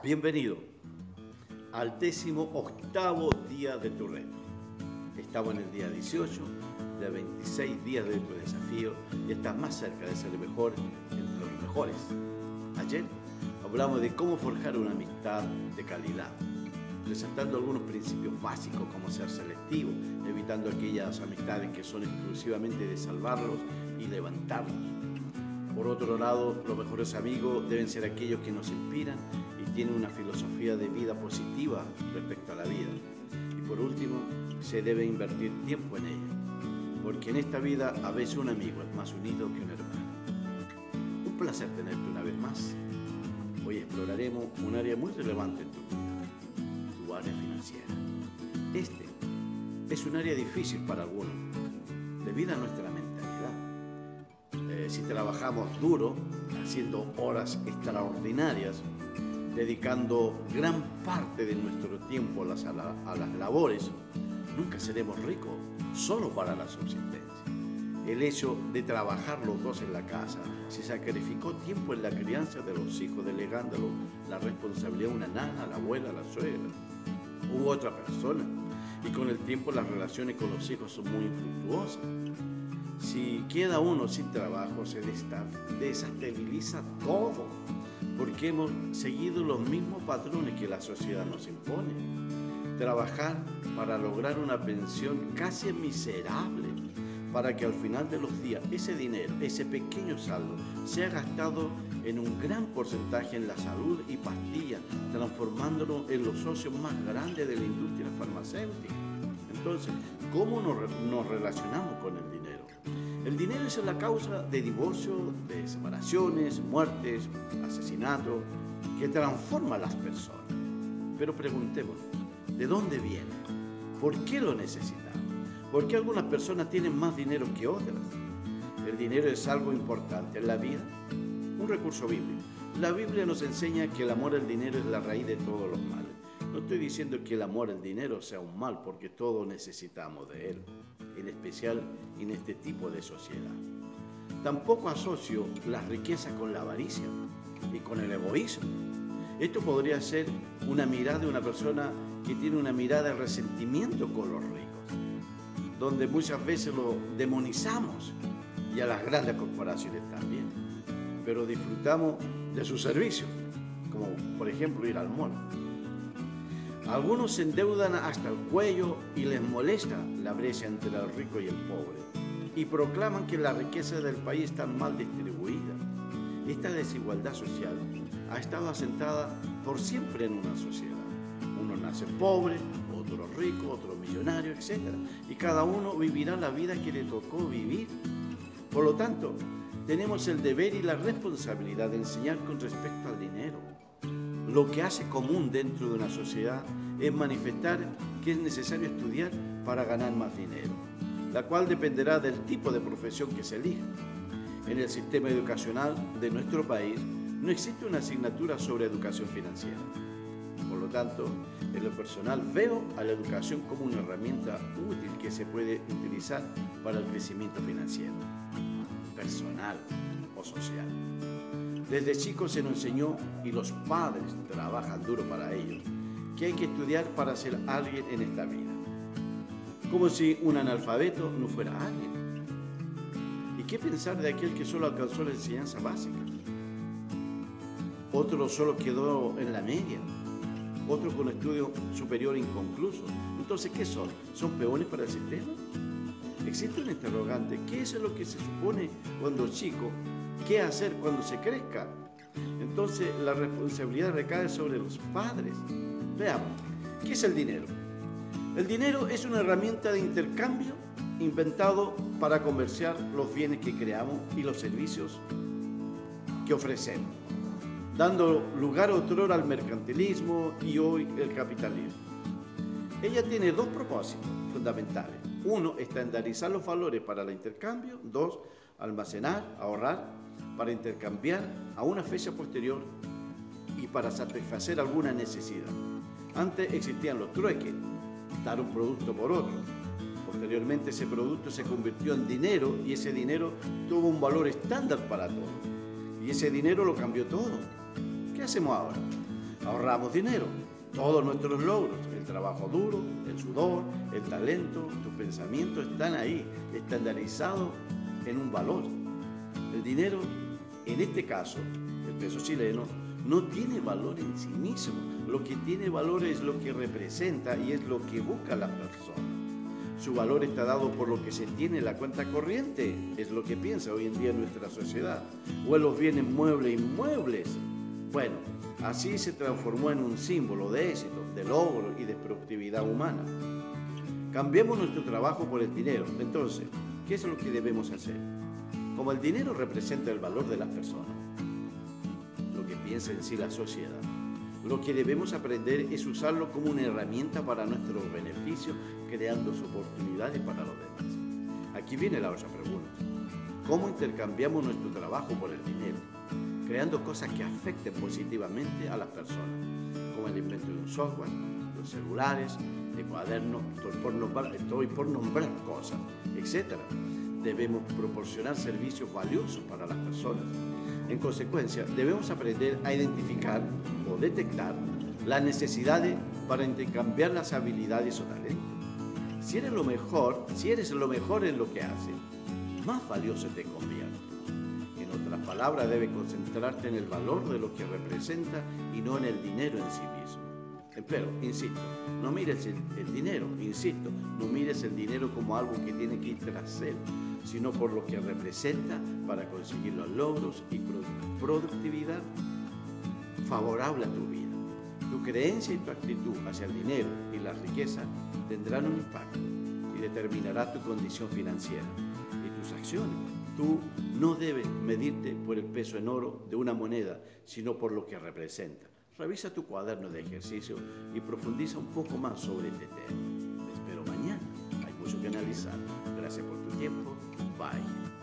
Bienvenido al décimo octavo día de tu reto. Estamos en el día 18 de 26 días de tu desafío y estás más cerca de ser el mejor entre los mejores. Ayer hablamos de cómo forjar una amistad de calidad, presentando algunos principios básicos como ser selectivo, evitando aquellas amistades que son exclusivamente de salvarlos y levantarlos. Por otro lado, los mejores amigos deben ser aquellos que nos inspiran y tienen una filosofía de vida positiva respecto a la vida. Y por último, se debe invertir tiempo en ella, porque en esta vida a veces un amigo es más unido que un hermano. Un placer tenerte una vez más. Hoy exploraremos un área muy relevante en tu vida, tu área financiera. Este es un área difícil para algunos, debido a nuestra mentalidad. Eh, si trabajamos duro, haciendo horas extraordinarias, dedicando gran parte de nuestro tiempo a las, a las labores, nunca seremos ricos solo para la subsistencia. El hecho de trabajar los dos en la casa, se sacrificó tiempo en la crianza de los hijos, delegándolo la responsabilidad a una nana, a la abuela, a la suegra u otra persona. Y con el tiempo las relaciones con los hijos son muy infructuosas. Si queda uno sin trabajo, se desestabiliza todo, porque hemos seguido los mismos patrones que la sociedad nos impone. Trabajar para lograr una pensión casi miserable, para que al final de los días ese dinero, ese pequeño saldo, sea gastado en un gran porcentaje en la salud y pastillas, transformándolo en los socios más grandes de la industria farmacéutica. Entonces, ¿cómo nos, nos relacionamos con el dinero? El dinero es la causa de divorcio, de separaciones, muertes, asesinatos, que transforma a las personas. Pero preguntémonos, ¿de dónde viene? ¿Por qué lo necesitamos? ¿Por qué algunas personas tienen más dinero que otras? El dinero es algo importante en la vida, un recurso bíblico. La Biblia nos enseña que el amor al dinero es la raíz de todos los males. No estoy diciendo que el amor al dinero sea un mal, porque todos necesitamos de él, en especial en este tipo de sociedad. Tampoco asocio la riqueza con la avaricia y con el egoísmo. Esto podría ser una mirada de una persona que tiene una mirada de resentimiento con los ricos donde muchas veces lo demonizamos y a las grandes corporaciones también, pero disfrutamos de sus servicios, como por ejemplo ir al mall. Algunos se endeudan hasta el cuello y les molesta la brecha entre el rico y el pobre y proclaman que la riqueza del país está mal distribuida. Esta desigualdad social ha estado asentada por siempre en una sociedad. Uno nace pobre, otro rico, otro millonario, etc. Y cada uno vivirá la vida que le tocó vivir. Por lo tanto, tenemos el deber y la responsabilidad de enseñar con respecto al dinero. Lo que hace común dentro de una sociedad es manifestar que es necesario estudiar para ganar más dinero, la cual dependerá del tipo de profesión que se elija. En el sistema educacional de nuestro país no existe una asignatura sobre educación financiera. Por lo tanto, en lo personal veo a la educación como una herramienta útil que se puede utilizar para el crecimiento financiero, personal o social. Desde chicos se nos enseñó, y los padres trabajan duro para ello, que hay que estudiar para ser alguien en esta vida. Como si un analfabeto no fuera alguien. ¿Y qué pensar de aquel que solo alcanzó la enseñanza básica? Otro solo quedó en la media otros con estudio superior inconcluso. Entonces, ¿qué son? ¿Son peones para el sistema? Existe un interrogante. ¿Qué es lo que se supone cuando chico? ¿Qué hacer cuando se crezca? Entonces, la responsabilidad recae sobre los padres. Veamos, ¿qué es el dinero? El dinero es una herramienta de intercambio inventado para comerciar los bienes que creamos y los servicios que ofrecemos dando lugar otrora al mercantilismo y hoy el capitalismo. Ella tiene dos propósitos fundamentales. Uno, estandarizar los valores para el intercambio. Dos, almacenar, ahorrar para intercambiar a una fecha posterior y para satisfacer alguna necesidad. Antes existían los trueques, dar un producto por otro. Posteriormente ese producto se convirtió en dinero y ese dinero tuvo un valor estándar para todos. Y ese dinero lo cambió todo. ¿Qué hacemos ahora? ahorramos dinero. Todos nuestros logros, el trabajo duro, el sudor, el talento, tus pensamientos están ahí, estandarizados en un valor. El dinero, en este caso, el peso chileno, no tiene valor en sí mismo. Lo que tiene valor es lo que representa y es lo que busca la persona. Su valor está dado por lo que se tiene en la cuenta corriente, es lo que piensa hoy en día nuestra sociedad, o en los bienes muebles e inmuebles. Bueno, así se transformó en un símbolo de éxito, de logro y de productividad humana. Cambiemos nuestro trabajo por el dinero. Entonces, ¿qué es lo que debemos hacer? Como el dinero representa el valor de las personas, lo que piensa en sí la sociedad, lo que debemos aprender es usarlo como una herramienta para nuestros beneficios, creando oportunidades para los demás. Aquí viene la otra pregunta. ¿Cómo intercambiamos nuestro trabajo por el dinero? Creando cosas que afecten positivamente a las personas, como el invento de un software, los celulares, de cuadernos, por nombrar, estoy por nombrar cosas, etc. Debemos proporcionar servicios valiosos para las personas en consecuencia, debemos aprender a identificar o detectar las necesidades para intercambiar las habilidades o talentos. Si eres lo mejor, si eres lo mejor en lo que haces, más valioso te convierte. Palabras, debes concentrarte en el valor de lo que representa y no en el dinero en sí mismo. Pero, insisto, no mires el, el dinero, insisto, no mires el dinero como algo que tiene que ir tras él, sino por lo que representa para conseguir los logros y productividad favorable a tu vida. Tu creencia y tu actitud hacia el dinero y la riqueza tendrán un impacto y determinará tu condición financiera y tus acciones. Tú no debes medirte por el peso en oro de una moneda, sino por lo que representa. Revisa tu cuaderno de ejercicio y profundiza un poco más sobre este tema. Te espero mañana. Hay mucho que analizar. Gracias por tu tiempo. Bye.